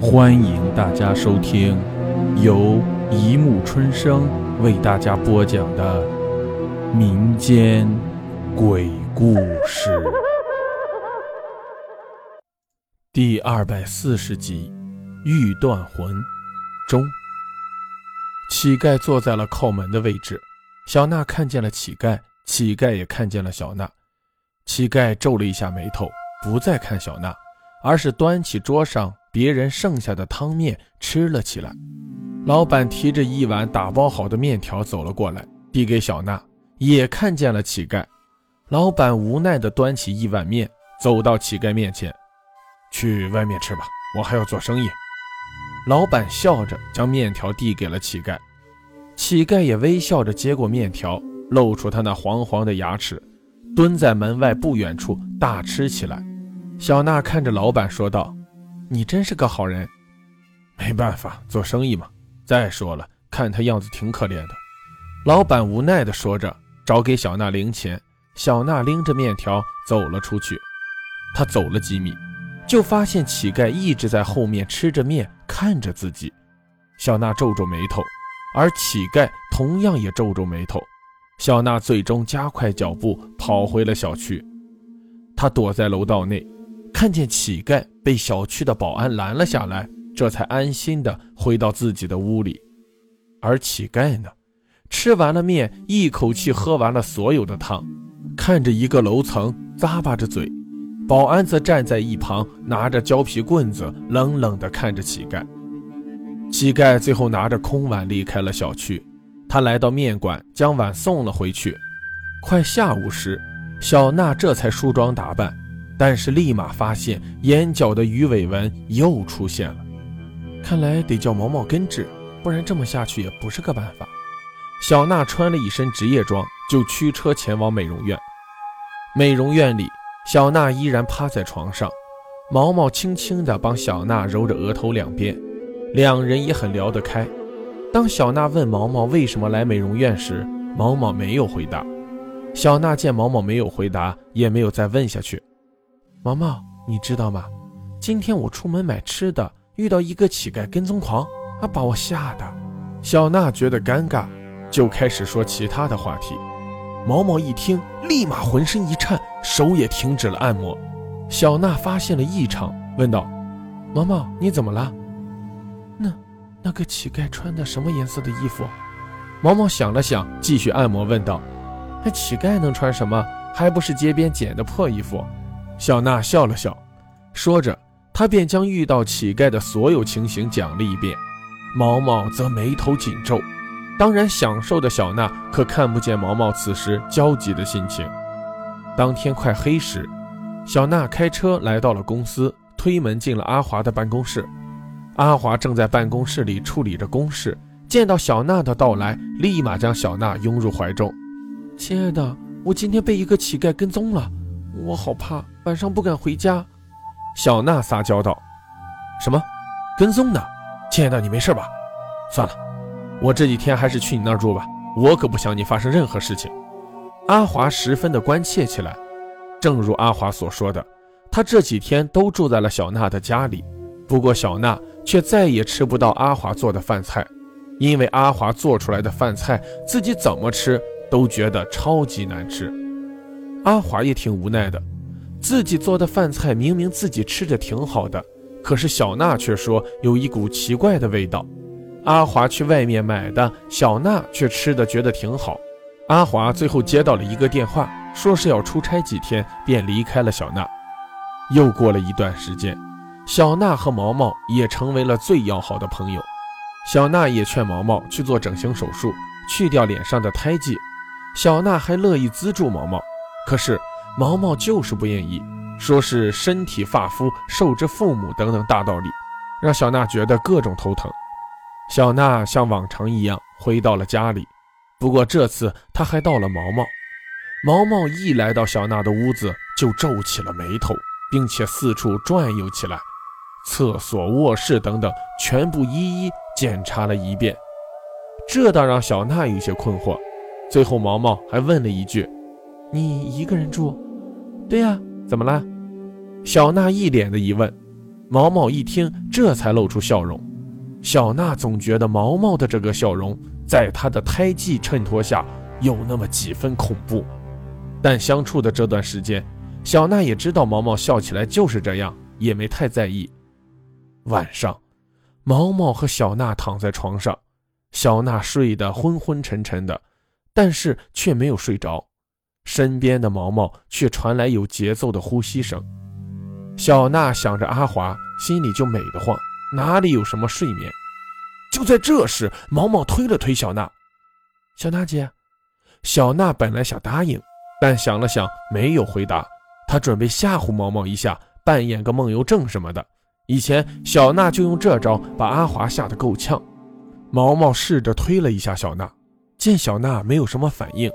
欢迎大家收听由一木春生为大家播讲的民间鬼故事第二百四十集《欲断魂》中，乞丐坐在了靠门的位置。小娜看见了乞丐，乞丐也看见了小娜。乞丐皱了一下眉头，不再看小娜，而是端起桌上。别人剩下的汤面吃了起来。老板提着一碗打包好的面条走了过来，递给小娜，也看见了乞丐。老板无奈地端起一碗面，走到乞丐面前：“去外面吃吧，我还要做生意。”老板笑着将面条递给了乞丐，乞丐也微笑着接过面条，露出他那黄黄的牙齿，蹲在门外不远处大吃起来。小娜看着老板说道。你真是个好人，没办法，做生意嘛。再说了，看他样子挺可怜的。老板无奈地说着，找给小娜零钱。小娜拎着面条走了出去。她走了几米，就发现乞丐一直在后面吃着面，看着自己。小娜皱皱眉头，而乞丐同样也皱皱眉头。小娜最终加快脚步跑回了小区。她躲在楼道内。看见乞丐被小区的保安拦了下来，这才安心的回到自己的屋里。而乞丐呢，吃完了面，一口气喝完了所有的汤，看着一个楼层，咂巴着嘴。保安则站在一旁，拿着胶皮棍子，冷冷地看着乞丐。乞丐最后拿着空碗离开了小区。他来到面馆，将碗送了回去。快下午时，小娜这才梳妆打扮。但是立马发现眼角的鱼尾纹又出现了，看来得叫毛毛根治，不然这么下去也不是个办法。小娜穿了一身职业装，就驱车前往美容院。美容院里，小娜依然趴在床上，毛毛轻轻地帮小娜揉着额头两边，两人也很聊得开。当小娜问毛毛为什么来美容院时，毛毛没有回答。小娜见毛毛没有回答，也没有再问下去。毛毛，你知道吗？今天我出门买吃的，遇到一个乞丐跟踪狂，啊，把我吓的。小娜觉得尴尬，就开始说其他的话题。毛毛一听，立马浑身一颤，手也停止了按摩。小娜发现了异常，问道：“毛毛，你怎么了？那那个乞丐穿的什么颜色的衣服？”毛毛想了想，继续按摩，问道：“那乞丐能穿什么？还不是街边捡的破衣服？”小娜笑了笑，说着，她便将遇到乞丐的所有情形讲了一遍。毛毛则眉头紧皱，当然享受的小娜可看不见毛毛此时焦急的心情。当天快黑时，小娜开车来到了公司，推门进了阿华的办公室。阿华正在办公室里处理着公事，见到小娜的到来，立马将小娜拥入怀中。亲爱的，我今天被一个乞丐跟踪了。我好怕，晚上不敢回家。小娜撒娇道：“什么？跟踪呢？亲爱的，你没事吧？算了，我这几天还是去你那儿住吧。我可不想你发生任何事情。”阿华十分的关切起来。正如阿华所说的，他这几天都住在了小娜的家里。不过小娜却再也吃不到阿华做的饭菜，因为阿华做出来的饭菜，自己怎么吃都觉得超级难吃。阿华也挺无奈的，自己做的饭菜明明自己吃着挺好的，可是小娜却说有一股奇怪的味道。阿华去外面买的，小娜却吃的觉得挺好。阿华最后接到了一个电话，说是要出差几天，便离开了小娜。又过了一段时间，小娜和毛毛也成为了最要好的朋友。小娜也劝毛毛去做整形手术，去掉脸上的胎记。小娜还乐意资助毛毛。可是毛毛就是不愿意，说是身体发肤受之父母等等大道理，让小娜觉得各种头疼。小娜像往常一样回到了家里，不过这次她还到了毛毛。毛毛一来到小娜的屋子，就皱起了眉头，并且四处转悠起来，厕所、卧室等等全部一一检查了一遍，这倒让小娜有些困惑。最后毛毛还问了一句。你一个人住？对呀，怎么了？小娜一脸的疑问。毛毛一听，这才露出笑容。小娜总觉得毛毛的这个笑容，在她的胎记衬托下，有那么几分恐怖。但相处的这段时间，小娜也知道毛毛笑起来就是这样，也没太在意。晚上，毛毛和小娜躺在床上，小娜睡得昏昏沉沉的，但是却没有睡着。身边的毛毛却传来有节奏的呼吸声。小娜想着阿华，心里就美得慌，哪里有什么睡眠？就在这时，毛毛推了推小娜：“小娜姐。”小娜本来想答应，但想了想，没有回答。她准备吓唬毛毛一下，扮演个梦游症什么的。以前小娜就用这招把阿华吓得够呛。毛毛试着推了一下小娜，见小娜没有什么反应。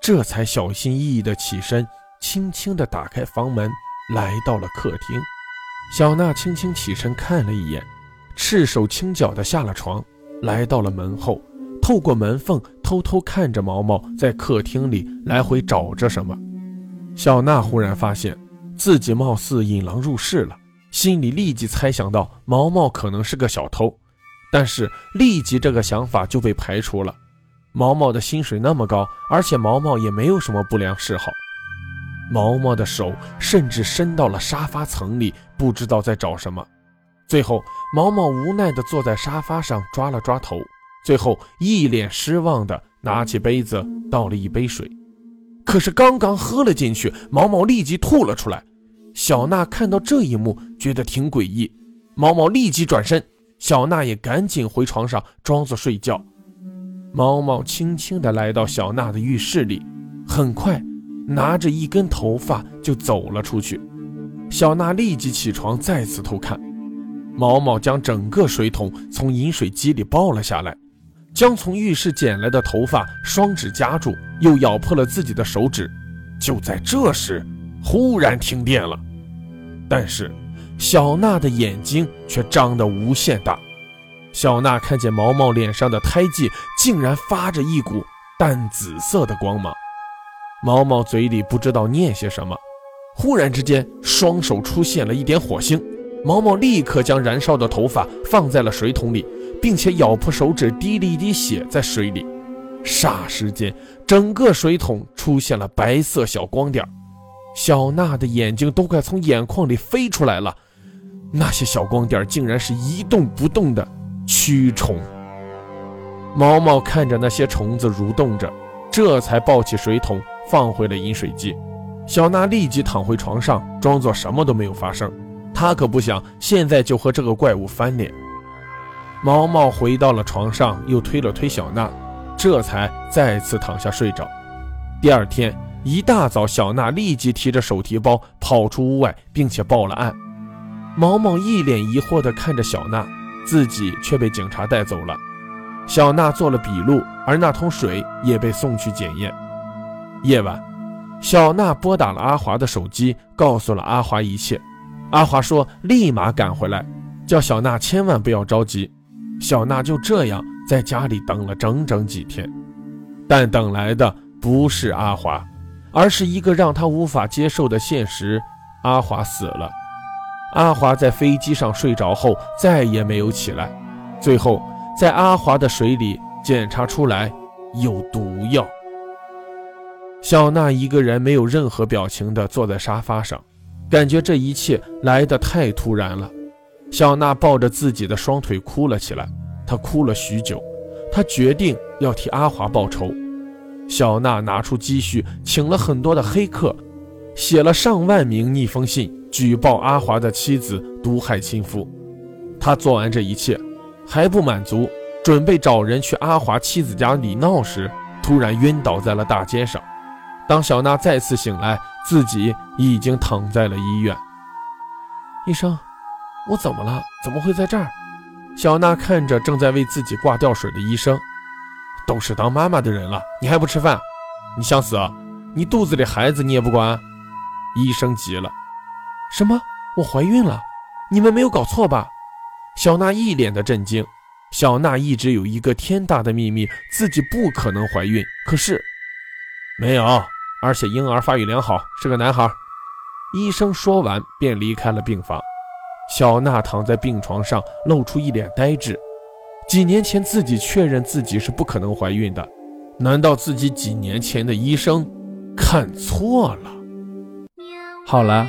这才小心翼翼地起身，轻轻地打开房门，来到了客厅。小娜轻轻起身看了一眼，赤手轻脚地下了床，来到了门后，透过门缝偷偷看着毛毛在客厅里来回找着什么。小娜忽然发现自己貌似引狼入室了，心里立即猜想到毛毛可能是个小偷，但是立即这个想法就被排除了。毛毛的薪水那么高，而且毛毛也没有什么不良嗜好。毛毛的手甚至伸到了沙发层里，不知道在找什么。最后，毛毛无奈地坐在沙发上，抓了抓头，最后一脸失望地拿起杯子倒了一杯水。可是刚刚喝了进去，毛毛立即吐了出来。小娜看到这一幕，觉得挺诡异。毛毛立即转身，小娜也赶紧回床上，装作睡觉。毛毛轻轻地来到小娜的浴室里，很快拿着一根头发就走了出去。小娜立即起床，再次偷看。毛毛将整个水桶从饮水机里抱了下来，将从浴室捡来的头发双指夹住，又咬破了自己的手指。就在这时，忽然停电了，但是小娜的眼睛却张得无限大。小娜看见毛毛脸上的胎记竟然发着一股淡紫色的光芒，毛毛嘴里不知道念些什么，忽然之间双手出现了一点火星，毛毛立刻将燃烧的头发放在了水桶里，并且咬破手指滴了一滴血在水里，霎时间整个水桶出现了白色小光点，小娜的眼睛都快从眼眶里飞出来了，那些小光点竟然是一动不动的。蛆虫，毛毛看着那些虫子蠕动着，这才抱起水桶放回了饮水机。小娜立即躺回床上，装作什么都没有发生。她可不想现在就和这个怪物翻脸。毛毛回到了床上，又推了推小娜，这才再次躺下睡着。第二天一大早，小娜立即提着手提包跑出屋外，并且报了案。毛毛一脸疑惑地看着小娜。自己却被警察带走了，小娜做了笔录，而那桶水也被送去检验。夜晚，小娜拨打了阿华的手机，告诉了阿华一切。阿华说立马赶回来，叫小娜千万不要着急。小娜就这样在家里等了整整几天，但等来的不是阿华，而是一个让她无法接受的现实：阿华死了。阿华在飞机上睡着后再也没有起来，最后在阿华的水里检查出来有毒药。小娜一个人没有任何表情地坐在沙发上，感觉这一切来得太突然了。小娜抱着自己的双腿哭了起来，她哭了许久，她决定要替阿华报仇。小娜拿出积蓄，请了很多的黑客，写了上万名逆风信。举报阿华的妻子毒害亲夫，他做完这一切还不满足，准备找人去阿华妻子家里闹时，突然晕倒在了大街上。当小娜再次醒来，自己已经躺在了医院。医生，我怎么了？怎么会在这儿？小娜看着正在为自己挂吊水的医生，都是当妈妈的人了，你还不吃饭？你想死啊？你肚子里孩子你也不管？医生急了。什么？我怀孕了？你们没有搞错吧？小娜一脸的震惊。小娜一直有一个天大的秘密自己不可能怀孕。可是没有而且婴儿发育良好是个男孩医生说完便离开了病房。小娜躺在病床上露出一脸呆滞。几年前自己确认自己是不可能怀孕的。难道自己几年前的医生看错了？好了